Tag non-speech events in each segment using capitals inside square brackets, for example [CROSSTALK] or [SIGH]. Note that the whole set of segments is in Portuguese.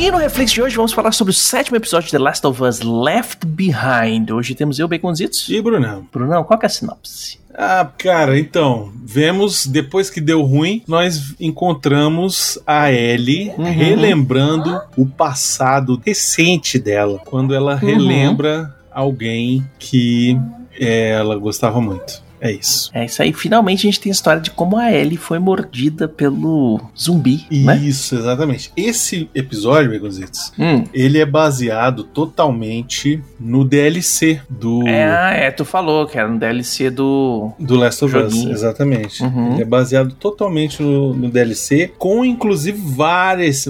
E no Reflex de hoje vamos falar sobre o sétimo episódio de The Last of Us Left Behind. Hoje temos eu, Baconzitos. E Brunão? Brunão, qual que é a sinopse? Ah, cara, então, vemos, depois que deu ruim, nós encontramos a Ellie Uhum. relembrando o passado recente dela, quando ela relembra alguém que é, ela gostava muito. É isso. É isso aí, finalmente a gente tem a história de como a Ellie foi mordida pelo zumbi, né? Isso, exatamente. Esse episódio, Begonzitos, Hum. ele é baseado totalmente no DLC do, É, é, tu falou que era um DLC do. do Last of Us. Exatamente. Uhum. Ele é baseado totalmente no, no DLC, com inclusive várias,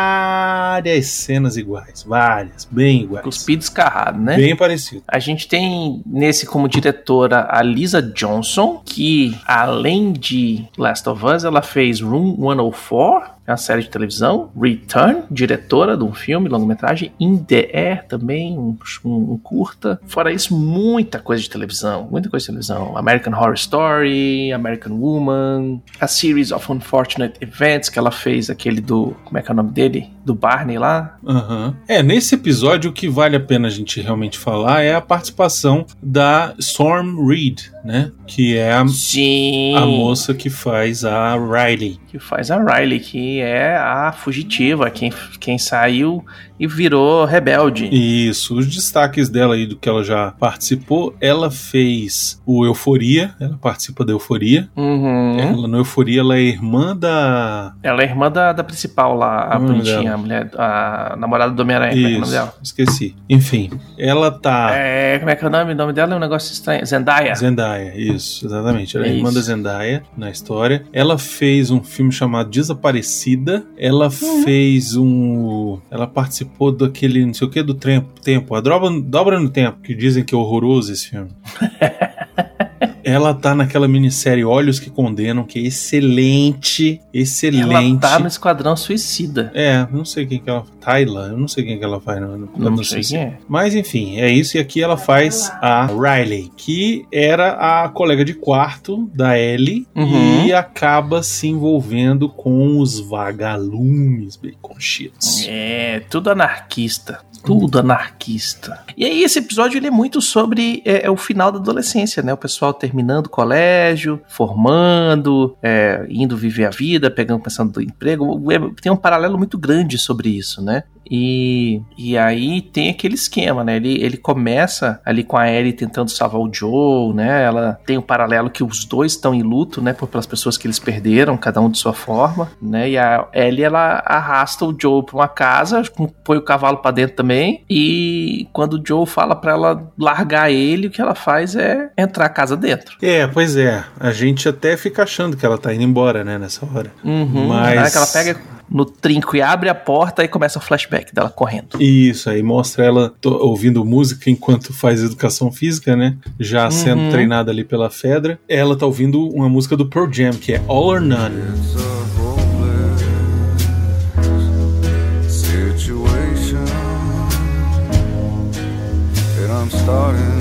várias cenas iguais. Várias, bem iguais. Cuspido escarrado, né? Bem parecido. A gente tem nesse como diretora a Lisa Johnson, que além de Last of Us, ela fez Room 104, é uma série de televisão, Return, diretora de um filme, longa-metragem, In the Air também, um, um- um curta. Fora isso, muita coisa de televisão, muita coisa de televisão. American Horror Story, American Woman, A Series of Unfortunate Events, que ela fez aquele do, como é que é o nome dele? Do Barney lá. Aham. É, nesse episódio o que vale a pena a gente realmente falar é a participação da Storm Reed, né? Que é a, Sim. a moça que faz a Riley. que faz a Riley, que é a fugitiva, quem, quem saiu e virou rebelde. Isso, os destaques dela aí do que ela já participou, ela fez o Euforia, ela participa da Euforia. Uhum. Ela no Euforia ela é irmã da. Ela é irmã da, da principal lá, a bonitinha, a mulher, a namorada do Homem-Aranha. Como é é o nome dela? esqueci. Enfim, ela tá. É, como é que é o nome? O nome dela é um negócio estranho. Zendaya. Zendaya, isso, exatamente. Ela é Isso. irmã da Zendaya na história. Ela fez um filme chamado Desaparecida. Ela Uhum. fez um. Ela participou daquele, não sei o que, do tempo. tempo a dobra, dobra no tempo, que dizem que é horroroso esse filme. [LAUGHS] Ela tá naquela minissérie Olhos que Condenam, que é excelente. Excelente. Ela tá no Esquadrão Suicida. É, não sei quem que ela. Tyler, eu não sei quem que ela faz. Não, Não, não sei sei quem é. mas enfim, é isso. E aqui ela faz a Riley, que era a colega de quarto da Ellie Uhum. e acaba se envolvendo com os vagalumes baconchitos. É, tudo anarquista. Tudo anarquista. E aí, esse episódio ele é muito sobre é, é o final da adolescência, né? O pessoal terminando o colégio, formando, é, indo viver a vida, pegando, pensando do emprego. É, Tem um paralelo muito grande sobre isso, né? E, e aí tem aquele esquema, né? Ele, ele começa ali com a Ellie tentando salvar o Joe, né? Ela tem um paralelo que os dois estão em luto, né? Por, pelas pessoas que eles perderam, cada um de sua forma, né? E a Ellie, ela arrasta o Joe pra uma casa, põe o cavalo pra dentro também. E quando o Joe fala pra ela largar ele, o que ela faz é entrar a casa dentro. É, pois é. A gente até fica achando que ela tá indo embora, né, nessa hora. Uhum. Mas- Na hora que ela pega no trinco e abre a porta e começa o flashback dela correndo. Isso aí mostra ela ouvindo música enquanto faz educação física, né? Já sendo Uhum. treinada ali pela Fedra. Ela tá ouvindo uma música do Pearl Jam, que é All or None. Situation, and I'm starting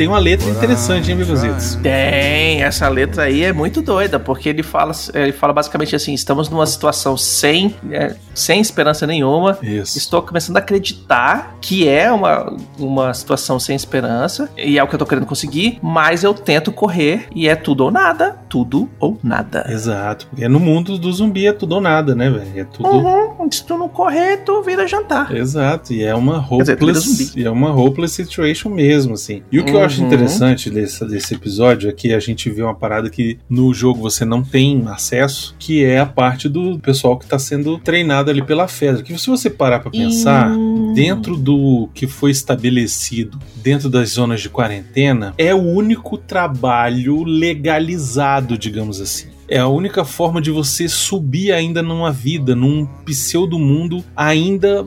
tem uma letra interessante, hein, Begozitos? Tem, essa letra aí é muito doida, porque ele fala, ele fala basicamente assim: estamos numa situação sem, é, sem esperança nenhuma. Isso. Estou começando a acreditar que é uma, uma situação sem esperança, e é o que eu tô querendo conseguir, mas eu tento correr e é tudo ou nada, tudo ou nada. Exato, porque no mundo do zumbi é tudo ou nada, né, velho? É tudo. Uhum, se tu não correr, tu vira jantar. Exato, e é uma dizer, hopeless, e é uma hopeless situation mesmo, assim. E o que eu acho Uhum. interessante desse, desse episódio é que a gente vê uma parada que no jogo você não tem acesso, que é a parte do pessoal que tá sendo treinado ali pela Fedra. Que se você parar pra pensar, dentro do que foi estabelecido dentro das zonas de quarentena, é o único trabalho legalizado, digamos assim. É a única forma de você subir ainda numa vida, num pseudo mundo ainda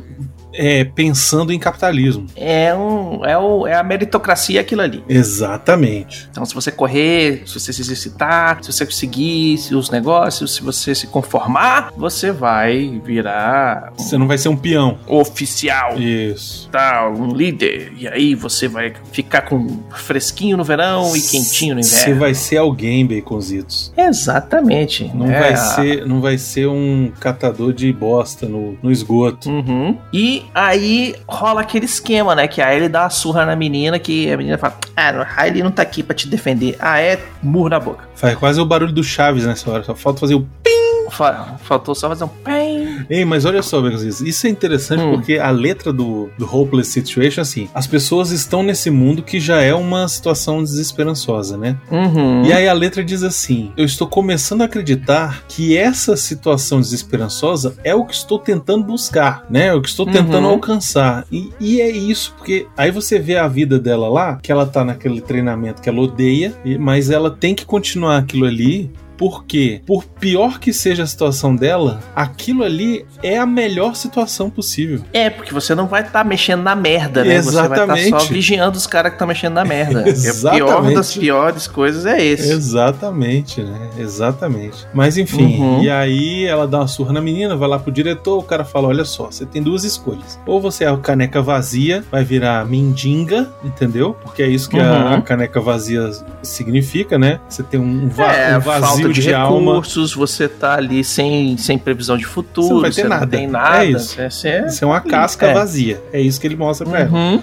é, pensando em capitalismo. É, um, é, o, é a meritocracia aquilo ali. Exatamente. Então, se você correr, se você se exercitar, se você seguir os negócios, se você se conformar, você vai virar Você não vai ser um peão. oficial, Isso. tal, um líder. E aí você vai ficar com fresquinho no verão e quentinho no Você inverno. vai ser alguém, baconzitos. Exatamente. Não, É vai ser, não vai ser um catador de bosta no, no esgoto. Uhum. E aí rola aquele esquema, né? Que a Ellie dá uma surra na menina, que a menina fala: Ah, a Ellie não tá aqui pra te defender. Ah, é murro na boca. Faz quase o barulho do Chaves nessa hora. Só falta fazer o. Fa- Faltou só fazer um pem. Ei, mas olha só, baconzitos. Isso é interessante Hum. porque a letra do, do Hopeless Situation, assim, as pessoas estão nesse mundo que já é uma situação desesperançosa, né? Uhum. E aí a letra diz assim: Eu estou começando a acreditar que essa situação desesperançosa é o que estou tentando buscar, né? É o que estou tentando Uhum. alcançar. E, e é isso, porque aí você vê a vida dela lá, que ela tá naquele treinamento que ela odeia, mas ela tem que continuar aquilo ali. Porque, por pior que seja a situação dela, aquilo ali é a melhor situação possível. É, porque você não vai estar mexendo na merda, né? Você vai estar só Exatamente. vigiando os caras que estão mexendo na merda. [LAUGHS] E a pior Exatamente. das piores coisas é esse. Exatamente, né? Exatamente. Mas enfim, Uhum. e aí ela dá uma surra na menina, vai lá pro diretor, o cara fala: olha só, você tem duas escolhas. Ou você é a caneca vazia, vai virar mendiga, entendeu? Porque é isso que a, Uhum. a caneca vazia significa, né? Você tem um, va- é, um vazio de, de, alma. recursos, você tá ali sem, sem previsão de futuro, Você não vai ter não nada. tem nada. É isso. Você é... Você é uma casca É. vazia. É isso que ele mostra pra ela. Uhum.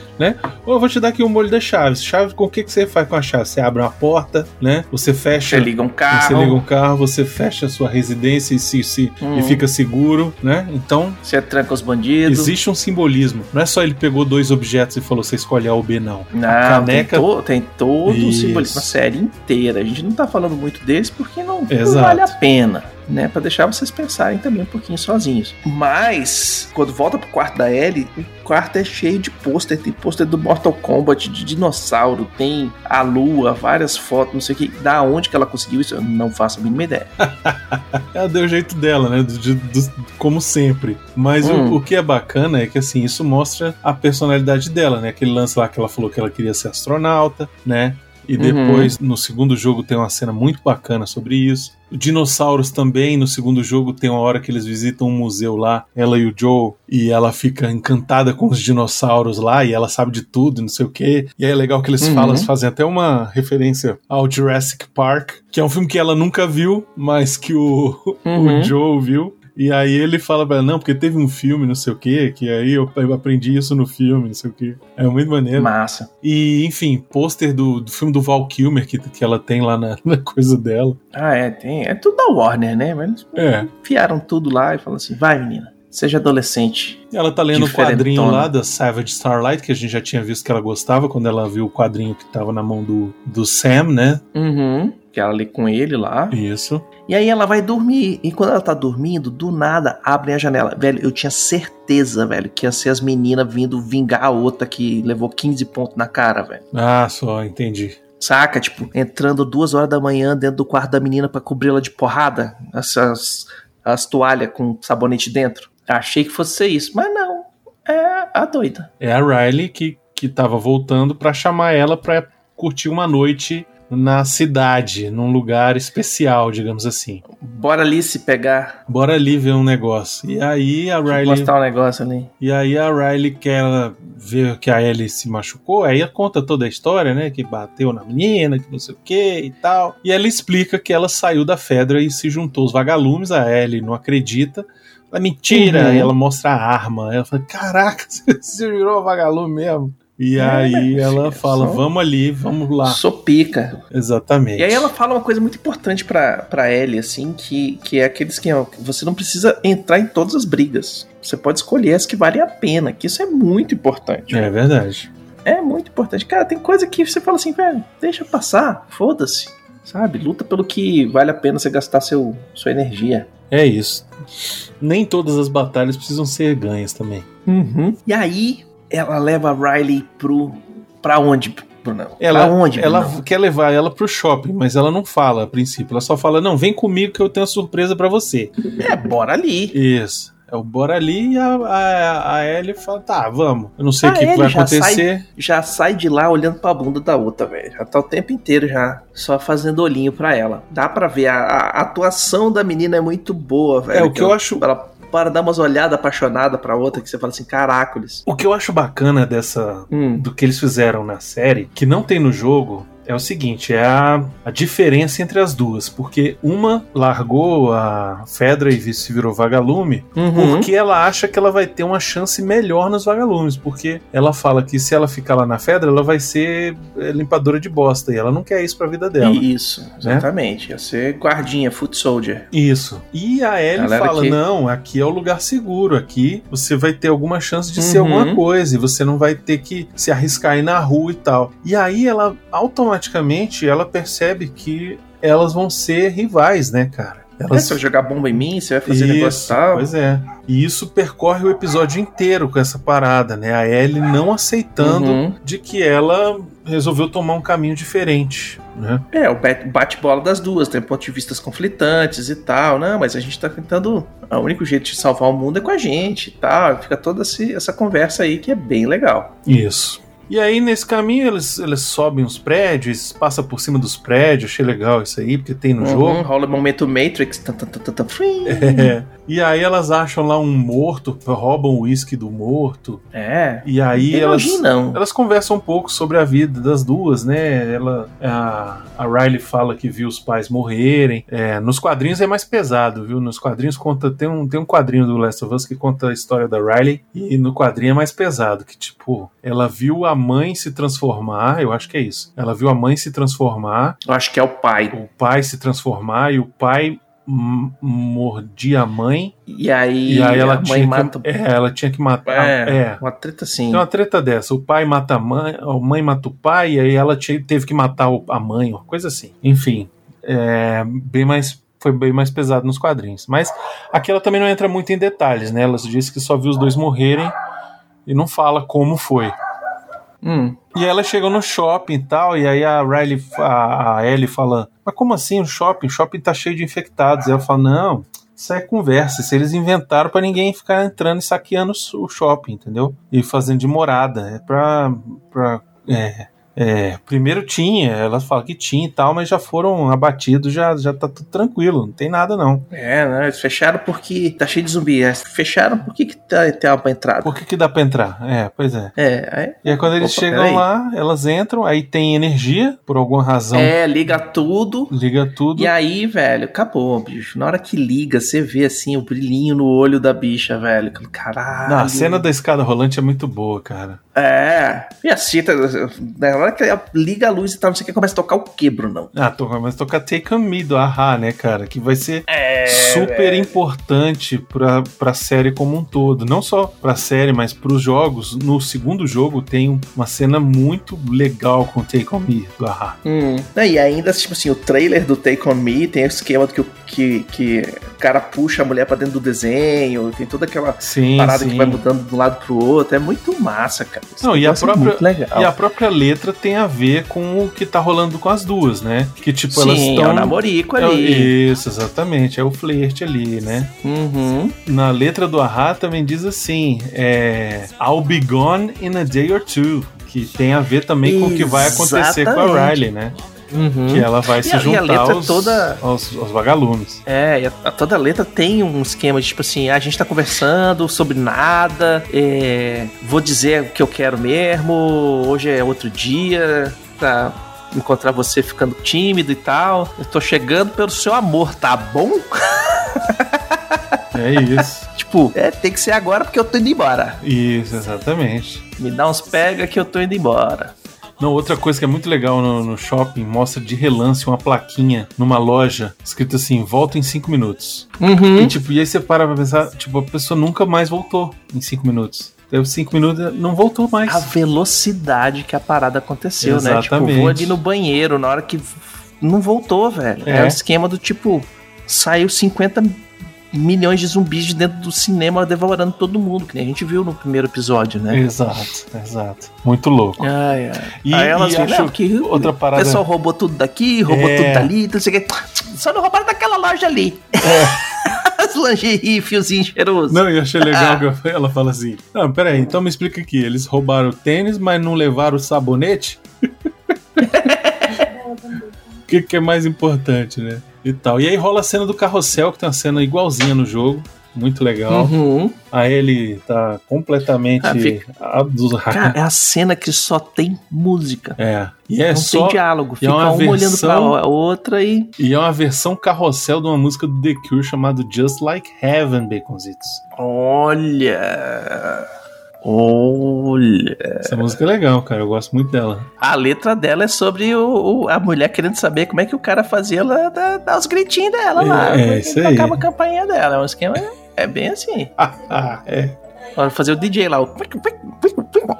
Ou eu vou te dar aqui o molho das chaves. Chave, com o que, que você faz com a chave? Você abre uma porta, né? Você fecha. Você liga um carro, Você liga um carro, você fecha a sua residência e, se, se- Hum. e fica seguro, né? Então, você tranca os bandidos. existe um simbolismo. Não é só ele pegou dois objetos e falou, você escolhe A ou B, não. Não, a caneca... tem, to- tem todo o Isso. simbolismo, a série inteira. A gente não tá falando muito deles porque não, não Exato. vale a pena, né? Pra deixar vocês pensarem também um pouquinho sozinhos. Mas, quando volta pro quarto da Ellie, o quarto é cheio de pôster. Tem pôster do Mortal Kombat, de dinossauro, tem a lua, várias fotos, não sei o que. Da onde que ela conseguiu isso, eu não faço a mínima ideia. [LAUGHS] Ela deu o jeito dela, né? Do- de- do- como sempre. Mas o- Hum. o, que é bacana é que, assim, isso mostra a personalidade dela, né? Aquele lance lá que ela falou que ela queria ser astronauta, né? E Uhum. depois, no segundo jogo, tem uma cena muito bacana sobre isso. Dinossauros também, no segundo jogo, tem uma hora que eles visitam um museu lá, ela e o Joe, e ela fica encantada com os dinossauros lá, e ela sabe de tudo, não sei o quê. E aí é legal que eles Uhum. falam, fazem até uma referência ao Jurassic Park, que é um filme que ela nunca viu, mas que o, [LAUGHS] Uhum. o Joe viu. E aí ele fala pra ela, não, porque teve um filme, não sei o quê, que aí eu, aprendi isso no filme, não sei o quê. É muito maneiro. Massa. E, enfim, pôster do, do filme do Val Kilmer que, que ela tem lá na, [LAUGHS] na coisa dela. Ah, é, tem. É tudo da Warner, né? Mas eles É. enfiaram tudo lá e falaram assim: vai, menina, seja adolescente. Ela tá lendo o quadrinho lá da Savage Starlight, que a gente já tinha visto que ela gostava quando ela viu o quadrinho que tava na mão do, do Sam, né? Uhum. Que ela lê com ele lá. Isso. E aí ela vai dormir. E quando ela tá dormindo, do nada abrem a janela. Velho, eu tinha certeza, velho, que ia ser as meninas vindo vingar a outra que levou 15 pontos na cara, velho. Ah, só, entendi. Saca? Tipo, entrando duas horas da manhã dentro do quarto da menina pra cobri-la de porrada. Essas as toalhas com sabonete dentro. Achei que fosse ser isso, mas não. É a doida. É a Riley que, que tava voltando pra chamar ela pra curtir uma noite na cidade, num lugar especial, digamos assim. Bora ali se pegar. Bora ali ver um negócio. E aí a Riley. Mostrar um negócio ali. E aí a Riley quer ver que a Ellie se machucou, aí ela conta toda a história, né? Que bateu na menina, que não sei o que e tal. E ela explica que ela saiu da Fedra e se juntou aos vagalumes, a Ellie não acredita. Ela mentira, Uhum. e ela mostra a arma. Ela fala: Caraca, [LAUGHS] você virou vagalume mesmo. E É, aí ela filho, fala: só- Vamos ali, vamos lá. Sou pica. Exatamente. E aí ela fala uma coisa muito importante pra, pra Ellie, assim, que, que é aquele esquema. que Você não precisa entrar em todas as brigas. Você pode escolher as que valem a pena, que isso é muito importante. É verdade. É muito importante. Cara, tem coisa que você fala assim, velho, deixa passar, foda-se. Sabe? Luta pelo que vale a pena você gastar seu, sua energia. É isso. Nem todas as batalhas precisam ser ganhas também. Uhum. E aí, ela leva a Riley pro. pra onde, Brunão? Ela, pra onde, ela Brunão? quer levar ela pro shopping, mas ela não fala a princípio. Ela só fala: Não, vem comigo que eu tenho uma surpresa pra você. É, bora ali. Isso. É o bora ali e a, a, a Ellie fala, tá, vamos. Eu não sei o que, que vai já acontecer. Já sai de lá olhando pra bunda da outra, velho. Já tá o tempo inteiro já só fazendo olhinho pra ela. Dá pra ver, a, a atuação da menina é muito boa, velho. É, o que eu ela- acho- Ela para dar umas olhadas apaixonadas pra outra, que você fala assim, caracoles. O que eu acho bacana dessa Hum. do que eles fizeram na série, que não tem no jogo, é o seguinte, é a, a diferença entre as duas, porque uma largou a Fedra e se virou vagalume, Uhum. porque ela acha que ela vai ter uma chance melhor nos vagalumes, porque ela fala que se ela ficar lá na Fedra, ela vai ser é, limpadora de bosta, e ela não quer isso pra vida dela. Isso, exatamente. Ia ser guardinha, foot soldier. Isso. E a Ellie Galera fala: que- não, aqui é o lugar seguro. Aqui você vai ter alguma chance de ser Uhum. alguma coisa. E você não vai ter que se arriscar aí na rua e tal. E aí ela automaticamente ela percebe que elas vão ser rivais, né, cara? É, Elas... você vai jogar bomba em mim, você vai fazer negócio e tal. Pois é. E isso percorre o episódio inteiro com essa parada, né? A Ellie não aceitando Uhum. de que ela resolveu tomar um caminho diferente, né? É, o bat- bate-bola das duas, tem pontos de vistas conflitantes e tal. Não, mas a gente tá tentando. O único jeito de salvar o mundo é com a gente e tal. Fica toda essa conversa aí que é bem legal. Isso. E aí, nesse caminho, eles, eles sobem os prédios, passa por cima dos prédios, achei legal isso aí, porque tem no Uhum, jogo. rola o momento Matrix. [LAUGHS] É. E aí elas acham lá um morto, roubam o uísque do morto. É. E aí elas, não. elas conversam um pouco sobre a vida das duas, né? Ela, a, a Riley fala que viu os pais morrerem. É, nos quadrinhos é mais pesado, viu? Nos quadrinhos conta tem um, tem um quadrinho do Last of Us que conta a história da Riley e no quadrinho é mais pesado, que tipo ela viu a mãe se transformar, eu acho que é isso. Ela viu a mãe se transformar, Eu acho que é o pai. o pai se transformar e o pai mordia a mãe E aí, e, aí ela tinha mata. que, é, ela tinha que matar. É, é. uma treta assim. Tem uma treta dessa. O pai mata a mãe, a mãe mata o pai, e aí ela teve que matar a mãe, uma coisa assim. Enfim, é, bem mais, foi bem mais pesado nos quadrinhos. Mas aqui ela também não entra muito em detalhes, né? Ela disse que só viu os dois morrerem e não fala como foi. Hum. E ela chega no shopping e tal, e aí a Riley, a, a Ellie fala: Mas como assim o shopping? O shopping tá cheio de infectados. E ela fala: Não, isso é conversa. Isso eles inventaram pra ninguém ficar entrando e saqueando o shopping, entendeu? E fazendo de morada. É pra. pra é, é, primeiro tinha, ela fala que tinha e tal, mas já foram abatidos, já, já tá tudo tranquilo, não tem nada não. É, né? Eles fecharam porque tá cheio de zumbi. É, Fecharam porque que tá, tem uma entrada. Por que, que dá pra entrar? É, pois é. É, aí E aí quando eles Opa, chegam lá, elas entram, aí tem energia, por alguma razão, é, liga tudo. liga tudo. E aí, velho, acabou, bicho. Na hora que liga, você vê assim o brilhinho no olho da bicha, velho. Caralho. Não, a cena da escada rolante é muito boa, cara. É. E a cita, na hora que ela liga a luz e tal, não sei o que, começa a tocar o quebro, não. Ah, tô, mas tocar Take On Me do Ahá, né, cara? Que vai ser É. super importante pra, pra série como um todo. Não só pra série, mas pros jogos. No segundo jogo tem uma cena muito legal com Take On Me do Ahá. Hum. E ainda, tipo assim, o trailer do Take On Me tem o esquema do que, o- que, que o cara puxa a mulher pra dentro do desenho, tem toda aquela Sim, parada sim. que vai mudando de um lado pro outro. É muito massa, cara. Esse Não, e a é própria-. E a própria letra tem a ver com o que tá rolando com as duas, né? Que tipo, Sim, elas é estão. o namorico ali. Isso, exatamente. É o flerte ali, né? Uhum. Na letra do Ahá também diz assim: é, I'll be gone in a day or two. Que tem a ver também com o que vai acontecer com a. Riley, né? Uhum. Que ela vai se a- e a juntar letra aos, toda- aos, aos vagalumes. É, e a, a- toda letra tem um esquema de tipo assim, a gente tá conversando sobre nada, é, vou dizer o que eu quero mesmo, hoje é outro dia, pra encontrar você ficando tímido e tal. Eu tô chegando pelo seu amor, tá bom? É isso. [LAUGHS] Tipo, é, tem que ser agora porque eu tô indo embora. isso, exatamente. Me dá uns pega que eu tô indo embora. Não, outra coisa que é muito legal no, no shopping, mostra de relance uma plaquinha numa loja, escrito assim, volta em 5 minutos. Uhum. E, tipo, e aí você para pra pensar, tipo, a pessoa nunca mais voltou em 5 minutos. Deu 5 minutos, não voltou mais. A velocidade que a parada aconteceu, né? Tipo, Exatamente. vou ali no banheiro, na hora que não voltou, velho. É, É. o esquema do tipo, saiu 50 milhões de zumbis de dentro do cinema devorando todo mundo, que nem a gente viu no primeiro episódio, né? Exato, exato. Muito louco. Ai, ai. E- Aí elas e viram, acho não, que outra o parada- pessoal roubou tudo daqui, roubou É. tudo dali, não sei o que. Só não roubaram daquela loja ali. [LAUGHS] As lingerie, fiozinho cheiroso. Não, eu achei legal que eu- ela fala assim: Não, peraí, então me explica aqui. Eles roubaram o tênis, mas não levaram o sabonete? [LAUGHS] O que, que é mais importante, né? E tal. E aí rola a cena do carrossel, que tem uma cena igualzinha no jogo. Muito legal. Uhum. Aí ele tá completamente Ah, fica-. [LAUGHS] Cara, é a cena que só tem música. É. E é não só. tem diálogo. é Fica uma uma olhando pra versão- outra e. E é uma versão carrossel de uma música do The Cure chamada Just Like Heaven, Baconzitos. Olha. Olha. Essa música é legal, cara. Eu gosto muito dela. A letra dela é sobre o, o- a mulher querendo saber como é que o cara fazia ela dar, dar os gritinhos dela lá. É, como isso aí. Tocava a campainha dela. É um esquema. É bem assim. Ah, [LAUGHS] é. Fazer o DJ lá. O...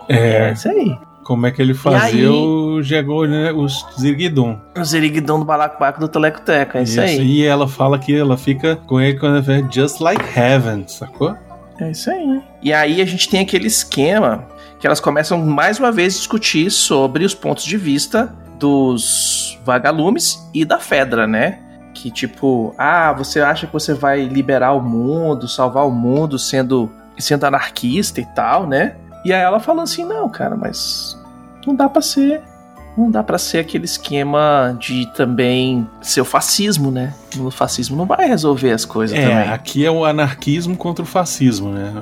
É. É isso aí. Como é que ele fazia aí- o Jegou, né? Os Zirguidum. O zeriguidão do balacobaco do Telecoteco. É isso, aí. E ela fala que ela fica com ele quando ela vê Just Like Heaven, sacou? É isso aí. E aí a gente tem aquele esquema que elas começam mais uma vez a discutir sobre os pontos de vista dos vagalumes e da Fedra, né? Que tipo, ah, você acha que você vai liberar o mundo, salvar o mundo sendo, sendo anarquista e tal, né? E aí ela falando assim, não, cara, mas não dá pra ser. Não dá pra ser aquele esquema de também ser o fascismo, né? O fascismo não vai resolver as coisas É, também. aqui é o anarquismo contra o fascismo, né?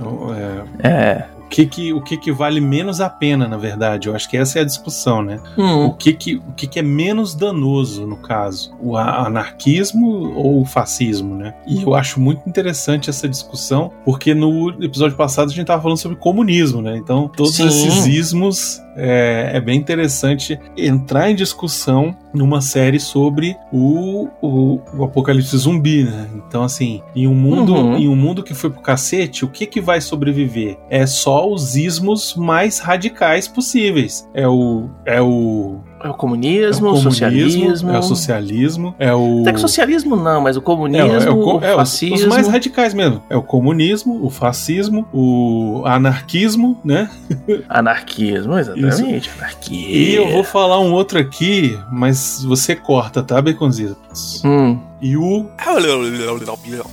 É, É. o que que, o que que vale menos a pena, na verdade? Eu acho que essa é a discussão, né? Hum. O que que, o que que é menos danoso, no caso? O anarquismo ou o fascismo, né? E eu acho muito interessante essa discussão, porque no episódio passado a gente tava falando sobre comunismo, né? Então, todos Sim. esses ismos é, é bem interessante entrar em discussão numa série sobre o, o, o apocalipse zumbi, né? Então, assim, em um mundo, Uhum. em um mundo que foi pro cacete, o que que vai sobreviver? É só os ismos mais radicais possíveis. É o é o É o comunismo, é o, o socialismo. é o socialismo, é o Até que socialismo não, mas o é, comunismo, é o co- o é, os- fascismo. os, mais radicais mesmo. É o comunismo, o fascismo, o anarquismo, né? [LAUGHS] Anarquismo, exatamente. Anarquia. E eu vou falar um outro aqui, mas você corta, tá, Baconzitos? Hum. E o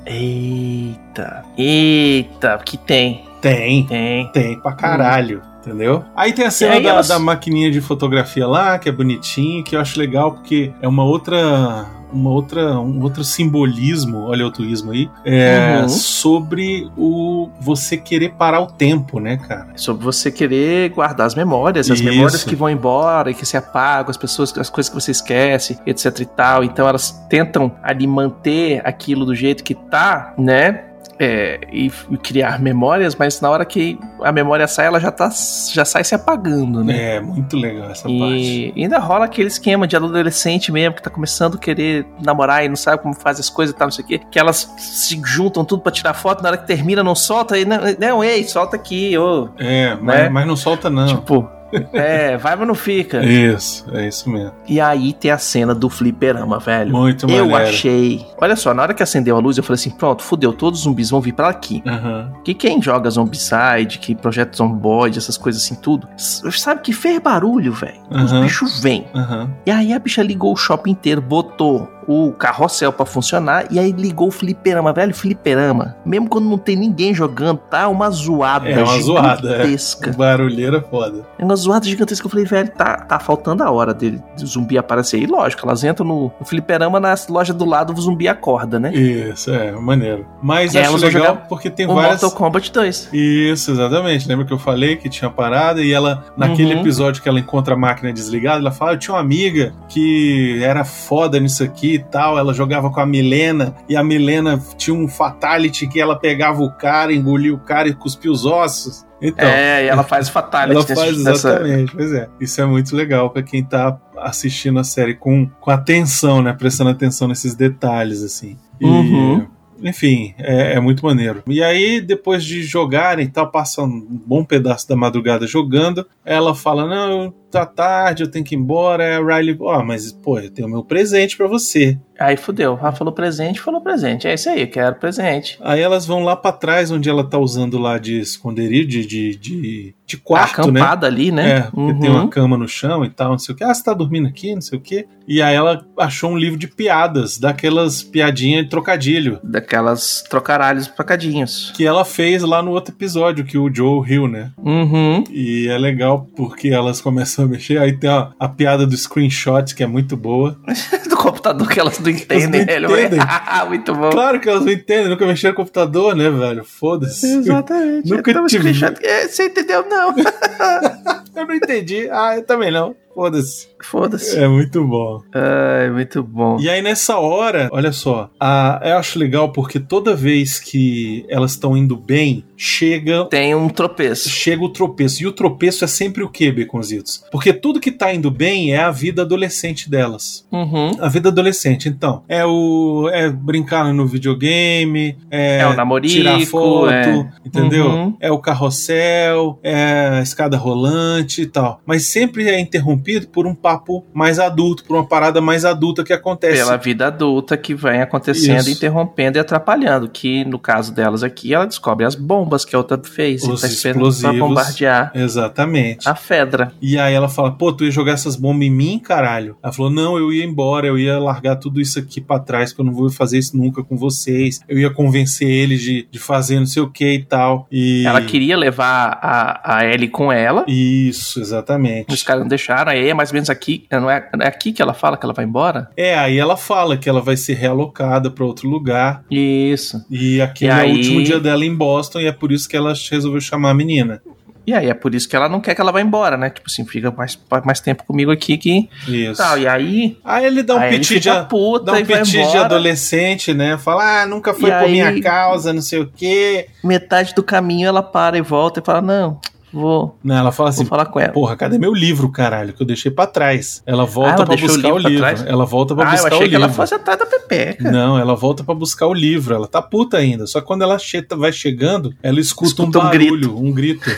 Eita. Eita, que tem. tem, Tem. tem pra caralho. Entendeu? Aí tem a cena da, elas- da maquininha de fotografia lá, que é bonitinho, que eu acho legal, porque é uma outra. Uma outra, um outro simbolismo, olha o tuísmo aí, é, Uhum. sobre o você querer parar o tempo, né, cara? Sobre você querer guardar as memórias, as Isso. memórias que vão embora e que se apagam, as pessoas, as coisas que você esquece, etc e tal. Então elas tentam ali manter aquilo do jeito que tá, né? É, e, e criar memórias, mas na hora que a memória sai, ela já, tá, já sai se apagando, né? É, muito legal essa parte. E ainda rola aquele esquema de adolescente mesmo, que tá começando a querer namorar e não sabe como faz as coisas e tal, não sei o quê. Que elas se juntam tudo pra tirar foto, na hora que termina não solta, e não, não ei, solta aqui, ô. É, mas, né? mas não solta não. Tipo, é, vai, mas não fica. Isso, é isso mesmo. E aí tem a cena do fliperama, velho. Muito eu maneiro. achei. Olha só, na hora que acendeu a luz, eu falei assim: pronto, fudeu, todos os zumbis vão vir pra aqui. Aham. Que quem joga Zombicide, que projeta Zomboid, essas coisas assim, tudo, sabe que fez barulho, velho. Os Aham. bichos vêm. Aham. E aí a bicha ligou o shopping inteiro, botou o carrossel pra funcionar e aí ligou o fliperama, velho, fliperama. Mesmo quando não tem ninguém jogando, tá uma zoada É uma zoada, é. gigantesca. Barulheira foda. É uma zoada gigantesca. Eu falei, velho, tá, tá faltando a hora dele, do zumbi aparecer. E lógico, elas entram no, no fliperama, na loja do lado, o zumbi acorda, né? Isso, é, maneiro. Mas aí acho legal porque tem o várias. Mortal Kombat 2. Isso, exatamente. Lembra que eu falei que tinha parada e ela, naquele Uhum. episódio que ela encontra a máquina desligada, ela fala: Eu tinha uma amiga que era foda nisso aqui e tal. Ela jogava com a Milena e a Milena tinha um fatality que ela pegava o cara, engolia o cara e cuspia os ossos. Então, é, e ela [LAUGHS] faz fatality ela faz nessa- exatamente, pois é. Isso é muito legal pra quem tá assistindo a série com, com atenção, né? Prestando atenção nesses detalhes, assim. E, Uhum. Enfim, é, é muito maneiro. E aí, depois de jogarem e tal, passa um bom pedaço da madrugada jogando. Ela fala: Não, eu tá tarde, eu tenho que ir embora. Aí a Riley, ó, mas, pô, eu tenho meu presente pra você. Aí fudeu. Ah, falou presente, falou presente. É isso aí, quero presente. Aí elas vão lá pra trás, onde ela tá usando lá de esconderijo, de, de, de, de quarto, né? Acampada ali, né? É, porque tem uma cama no chão e tal, não sei o que. Ah, você tá dormindo aqui, não sei o que. E aí ela achou um livro de piadas, daquelas piadinhas de trocadilho, Daquelas trocaralhos placadinhos. que ela fez lá no outro episódio, que o Joe riu, né? Uhum. E é legal porque elas começam a mexer. Aí tem a, a piada do screenshot, que é muito boa. [LAUGHS] Do computador que elas não entendem, não velho. entendem. [LAUGHS] Muito bom. Claro que elas não entendem, nunca mexeram no computador, né, velho? Foda-se. Exatamente. Nunca Então, tive- screenshot- É, Você entendeu? Não. [LAUGHS] Eu não entendi. Ah, eu também não. Foda-se. Foda-se. É muito bom. Ai, muito bom. E aí nessa hora, olha só, a, eu acho legal porque toda vez que elas estão indo bem, chega Tem um tropeço. chega o tropeço. E o tropeço é sempre o quê, Beconzitos? Porque tudo que tá indo bem é a vida adolescente delas. Uhum. A vida adolescente, então. É o. É brincar no videogame, é, É o namorico, tirar foto, é. entendeu? Uhum. É o carrossel, é a escada rolante e tal. Mas sempre é interrompido por um papo mais adulto, por uma parada mais adulta que acontece. Pela vida adulta que vem acontecendo, Isso. interrompendo e atrapalhando. Que no caso delas aqui, ela descobre as bombas que a outra fez Os e tá esperando pra explosivos. bombardear Exatamente. a Fedra. E aí ela fala, pô, tu ia jogar essas bombas em mim, caralho? Ela falou, não, eu ia embora, eu ia largar tudo isso aqui pra trás, que eu não vou fazer isso nunca com vocês. Eu ia convencer eles de, de fazer não sei o que e tal. E... Ela queria levar a, a Ellie com ela. Isso, exatamente. Os caras não deixaram, aí é mais ou menos aqui. Não é, não é aqui que ela fala que ela vai embora? É, aí ela fala que ela vai ser realocada pra outro lugar. Isso. E aquele E é aí- o último dia dela em Boston, e é por isso que ela resolveu chamar a menina. E aí é por isso que ela não quer que ela vá embora, né? Tipo assim, fica mais, mais tempo comigo aqui que. Isso. Tal. E aí. Aí ele dá um piti de, puta dá um piti de adolescente, né? Fala, ah, nunca foi E por aí- minha causa, não sei o quê. Metade do caminho ela para e volta e fala: Não, vou, Não, ela fala assim, falar com ela. Porra, cadê meu livro, caralho? Que eu deixei pra trás. Ela volta Ah, pra o buscar o livro livro. pra trás? Ela volta pra ah, eu buscar o achei que livro. ela fosse atrás da Pepeca. Não, ela volta pra buscar o livro. Ela tá puta ainda. Só que quando ela che- vai chegando, ela escuta, Escuta um um barulho, um grito.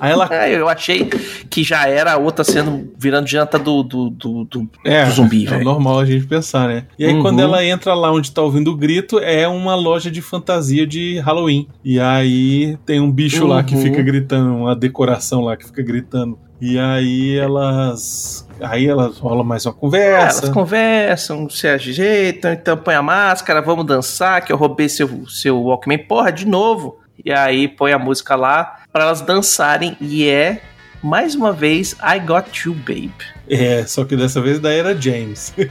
Aí ela. Ah, eu achei que já era a outra sendo virando janta do, do, do, do- É, do zumbi, é velho. normal a gente pensar, né? E aí, Uhum. quando ela entra lá onde tá ouvindo o grito, é uma loja de fantasia de Halloween. E aí tem um bicho lá que Uhum. fica gritando, uma decoração lá que fica gritando. E aí elas. Aí elas rolam mais uma Ah, conversa. Elas conversam, se ajeitam, então põe a máscara, vamos dançar, que eu roubei seu, seu Walkman. Porra, de novo. E aí põe a música lá pra elas dançarem e é, mais uma vez, I Got You, Babe. É, só que dessa vez daí era James. [LAUGHS]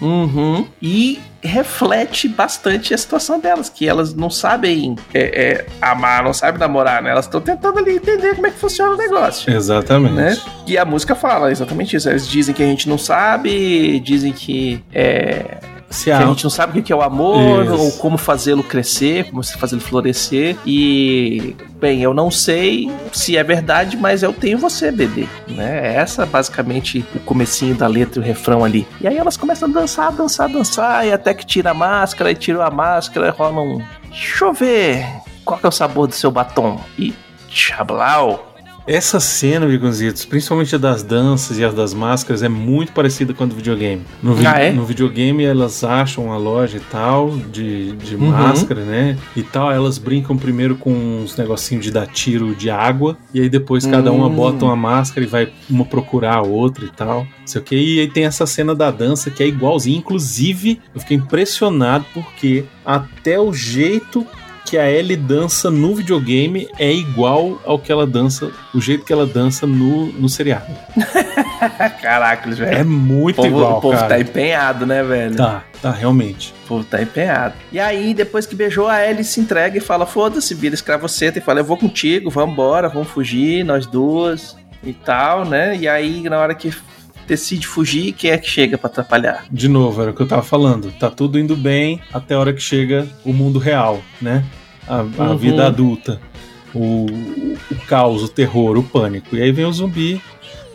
Uhum. E reflete bastante a situação delas, que elas não sabem é, é, amar, não sabem namorar, né? Elas estão tentando ali entender como é que funciona o negócio. Exatamente. Né? E a música fala exatamente isso. Eles dizem que a gente não sabe, dizem que, é, Se que a, a gente não sabe o que é o amor, Isso. ou como fazê-lo crescer, como fazê-lo florescer. E, bem, eu não sei se é verdade, mas eu tenho você, bebê. Né? Essa basicamente o comecinho da letra e o refrão ali. E aí elas começam a dançar, dançar, dançar, e até que tira a máscara, e tirou a máscara, e rola um. Deixa eu ver. Qual que é o sabor do seu batom? E Chablau. Essa cena, Vigonzitos, principalmente a das danças e as das máscaras, é muito parecida com a do videogame. No, vi- Ah, é? no videogame elas acham uma loja e tal, de, de Uhum. máscara, né? E tal, elas brincam primeiro com uns negocinhos de dar tiro de água, e aí depois cada uma Hum. bota uma máscara e vai uma procurar a outra e tal. Não sei o que. E aí tem essa cena da dança que é igualzinha. Inclusive, eu fiquei impressionado porque até o jeito que a Ellie dança no videogame é igual ao que ela dança, o jeito que ela dança no, no seriado. [LAUGHS] Caraca, velho. É muito povo, igual, o povo cara. tá empenhado, né, velho? Tá, tá, realmente. O povo tá empenhado. E aí, depois que beijou, a Ellie se entrega e fala: Foda-se, vira escravoceta e fala: Eu vou contigo, vambora, vamos fugir, nós duas e tal, né? E aí, na hora que decide fugir, quem é que chega pra atrapalhar? De novo, era o que eu tava falando. Tá tudo indo bem até a hora que chega o mundo real, né? A, a Uhum. vida adulta. O, o caos, o terror, o pânico. E aí vem o zumbi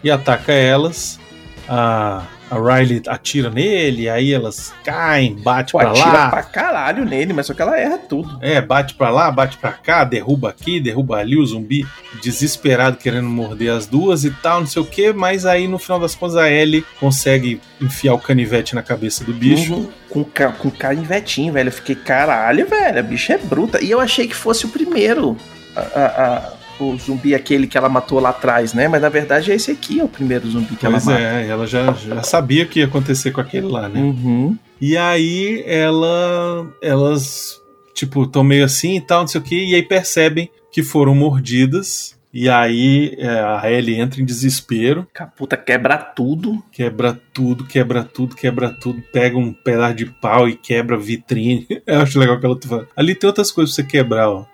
e ataca elas. A, a Riley atira nele, aí elas caem, bate Pô, pra atira lá. pra caralho nele, mas só que ela erra tudo. É, bate pra lá, bate pra cá, derruba aqui, derruba ali, o zumbi desesperado querendo morder as duas e tal, não sei o que, mas aí no final das contas a Ellie consegue enfiar o canivete na cabeça do bicho. Uhum. Com, ca- com canivetinho, velho. Eu fiquei, caralho, velho, a bicha é bruta. E eu achei que fosse o primeiro. a- a- a- o zumbi aquele que ela matou lá atrás, né? Mas na verdade esse aqui é o primeiro zumbi que Pois ela mata. é, ela já, já sabia o que ia acontecer com aquele lá, né? Uhum. E aí ela, elas, tipo, estão meio assim e tal, não sei o que, e aí percebem que foram mordidas. E aí é, a Ellie entra em desespero, Caputa quebra tudo. quebra tudo, quebra tudo, quebra tudo, pega um pedaço de pau e quebra vitrine. [LAUGHS] Eu acho legal que ela tá falando. Ali tem outras coisas pra você quebrar, ó.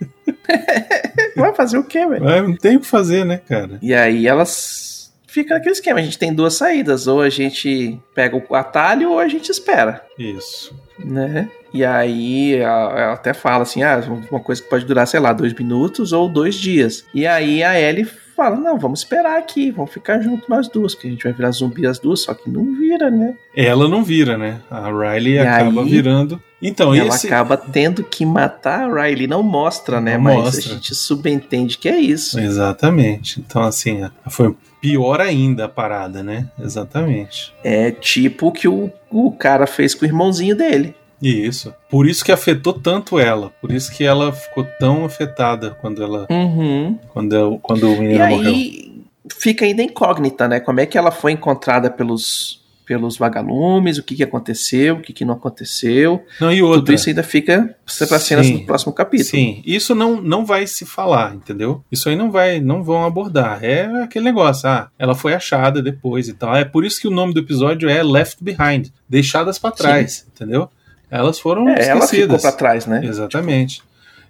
[LAUGHS] Vai fazer o quê, velho? Mas não tem o que fazer, né, cara? E aí elas ficam naquele esquema. A gente tem duas saídas. Ou a gente pega o atalho ou a gente espera. Isso. né? E aí ela ela até fala assim, ah, uma coisa que pode durar, sei lá, dois minutos ou dois dias. E aí a Ellie fala, não, vamos esperar aqui, vamos ficar junto nós duas, que a gente vai virar zumbi as duas, só que não vira, né? Ela não vira, né? A Riley E acaba aí, virando. Então, ela esse. acaba tendo que matar a Riley, não mostra, né? Não Mas mostra. a gente subentende que é isso. Exatamente. Então, assim, foi pior ainda a parada, né? Exatamente. É tipo o que o, o cara fez com o irmãozinho dele. Isso. Por isso que afetou tanto ela. Por isso que ela ficou tão afetada quando ela. Uhum. Quando, ela- quando o E menino morreu. aí fica ainda incógnita, né? Como é que ela foi encontrada pelos, pelos vagalumes, o que, que aconteceu, o que, que não aconteceu. Não, e Tudo outra. isso ainda fica para cenas Sim. do próximo capítulo. Sim, isso não, não vai se falar, entendeu? Isso aí não vai, não vão abordar. É aquele negócio, ah, ela foi achada depois e tal. É por isso que o nome do episódio é Left Behind, deixadas pra trás, entendeu? Elas foram É, ela ficou esquecidas. pra trás, né? Exatamente.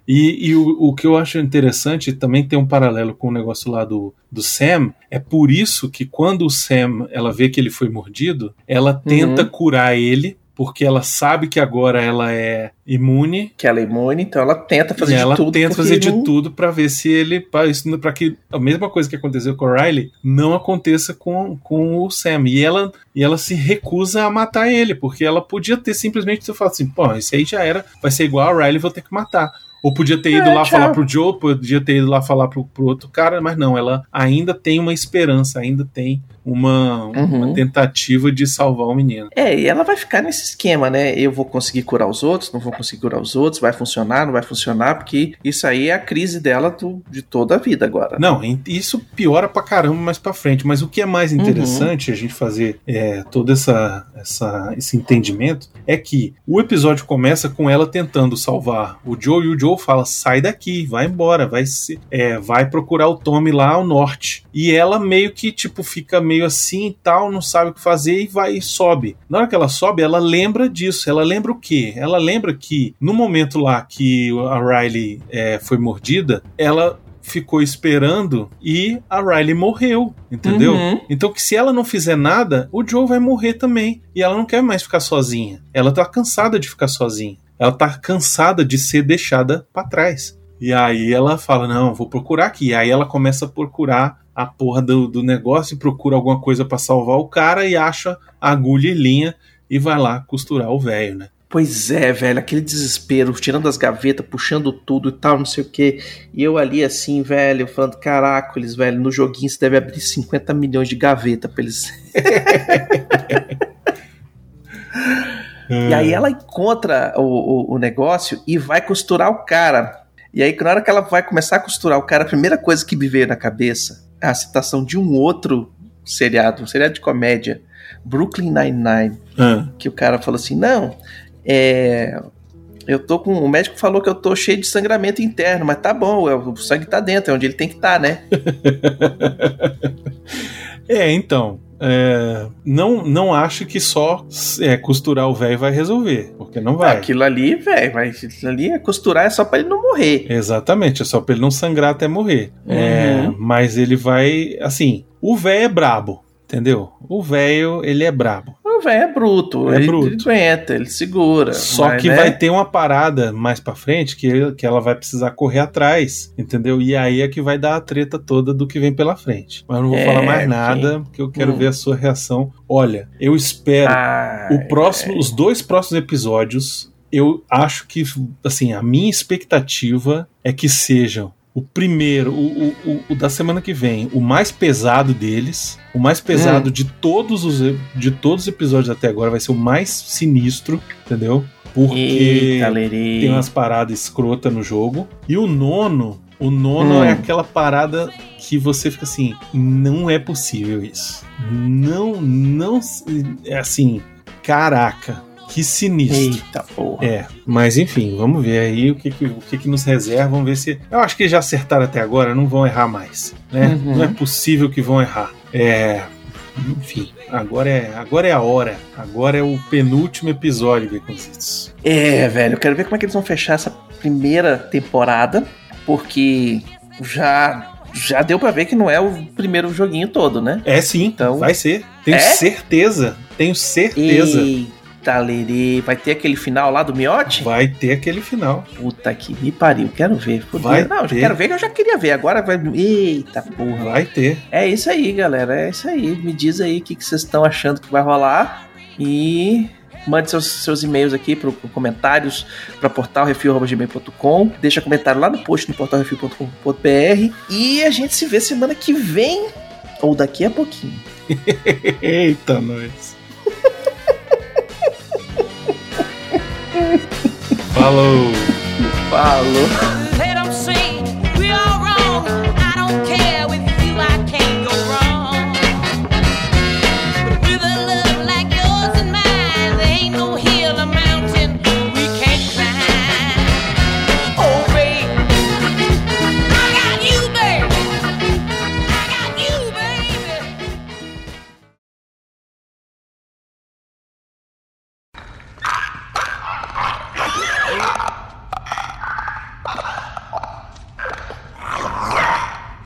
E, e o, o que eu acho interessante também tem um paralelo com o negócio lá do, do Sam. É por isso que quando o Sam ela vê que ele foi mordido, ela tenta Uhum. curar ele, porque ela sabe que agora ela é imune. Que ela é imune, então ela tenta fazer e ela de tudo. tenta porque fazer de não- tudo pra ver se ele. para para que a mesma coisa que aconteceu com a Riley não aconteça com, com o Sam. E ela, e ela se recusa a matar ele, porque ela podia ter simplesmente falado assim: pô, isso aí já era, vai ser igual a Riley, vou ter que matar. Ou podia ter ido É, lá tchau. falar pro Joe, podia ter ido lá falar pro, pro outro cara, mas não, ela ainda tem uma esperança, ainda tem uma, uma Uhum. tentativa de salvar o menino. É, e ela vai ficar nesse esquema, né? Eu vou conseguir curar os outros, não vou conseguir curar os outros, vai funcionar, não vai funcionar, porque isso aí é a crise dela do- de toda a vida agora. Não, isso piora pra caramba mais pra frente. Mas o que é mais Uhum. interessante a gente fazer é, todo essa, essa- esse entendimento é que o episódio começa com ela tentando salvar o Joe e o Joe fala: sai daqui, vai embora, vai se, é, vai procurar o Tommy lá ao norte. E ela meio que tipo fica meio assim e tal, não sabe o que fazer e vai e sobe. Na hora que ela sobe, ela lembra disso. Ela lembra o quê? Ela lembra que no momento lá que a Riley é, foi mordida, ela ficou esperando e a Riley morreu, entendeu? Uhum. Então que se ela não fizer nada, o Joe vai morrer também. E ela não quer mais ficar sozinha. Ela tá cansada de ficar sozinha. Ela tá cansada de ser deixada pra trás. E aí ela fala: Não, vou procurar aqui. E aí ela começa a procurar a porra do, do negócio e procura alguma coisa pra salvar o cara e acha agulha e linha e vai lá costurar o velho, né? Pois é, velho, aquele desespero, tirando as gavetas, puxando tudo e tal, não sei o que. E eu ali assim, velho, falando, caraca, eles, velho, no joguinho você deve abrir 50 milhões de gaveta pra eles. [LAUGHS] E aí ela encontra o, o, o negócio e vai costurar o cara. E aí, na hora que ela vai começar a costurar o cara, a primeira coisa que me veio na cabeça é a citação de um outro seriado, um seriado de comédia, Brooklyn Nine-Nine, Ah, que o cara falou assim: não, é. Eu tô com. O médico falou que eu tô cheio de sangramento interno, mas tá bom, é, o sangue tá dentro, é onde ele tem que estar, né? [LAUGHS] É, então. é, não, não acho que só é, costurar o velho vai resolver, porque não vai. Aquilo ali, velho, mas aquilo ali é costurar é só pra ele não morrer. Exatamente, é só pra ele não sangrar até morrer. É, Uhum. mas ele vai. Assim, o velho é brabo. Entendeu? O velho, ele é brabo. O velho é bruto. É ele, bruto. aguenta, ele segura. Só mas, que né? vai ter uma parada mais pra frente que, que ela vai precisar correr atrás, entendeu? E aí é que vai dar a treta toda do que vem pela frente. Mas eu não vou É, falar mais nada, porque eu quero Hum. ver a sua reação. Olha, eu espero Ah, o próximo, os dois próximos episódios, eu acho que, assim, a minha expectativa é que sejam o primeiro, o, o, o- da semana que vem, o mais pesado deles, o mais pesado de todos os de todos os episódios até agora, vai ser o mais sinistro, entendeu? Porque Eita, tem umas paradas escrota no jogo. E o nono, o nono Hum. é aquela parada que você fica assim, não é possível isso. Não, não, é assim, caraca, que sinistro. Eita porra. É, mas enfim, vamos ver aí o que que, o que que nos reserva, vamos ver se... Eu acho que já acertaram até agora, não vão errar mais, né? Uhum. Não é possível que vão errar. É... Enfim, agora é, agora é a hora. Agora é o penúltimo episódio, Baconzitos. É, velho, eu quero ver como é que eles vão fechar essa primeira temporada, porque já já deu pra ver que não é o primeiro joguinho todo, né? É sim, Então- vai ser. Tenho É? certeza, tenho certeza. Eita, Lerê, vai ter aquele final lá do Miote? Vai ter aquele final. Puta que me pariu, quero ver. Vai não, ter. quero ver que eu já queria ver. Agora vai. Eita porra. Vai ter. É isso aí, galera. É isso aí. Me diz aí o que que vocês estão achando que vai rolar. E mande seus, seus e-mails aqui para comentários para portalrefil.gmail.com. Deixa comentário lá no post no portalrefil.com.br. E a gente se vê semana que vem. Ou daqui a pouquinho. [LAUGHS] Eita, nós. Falou. Falou!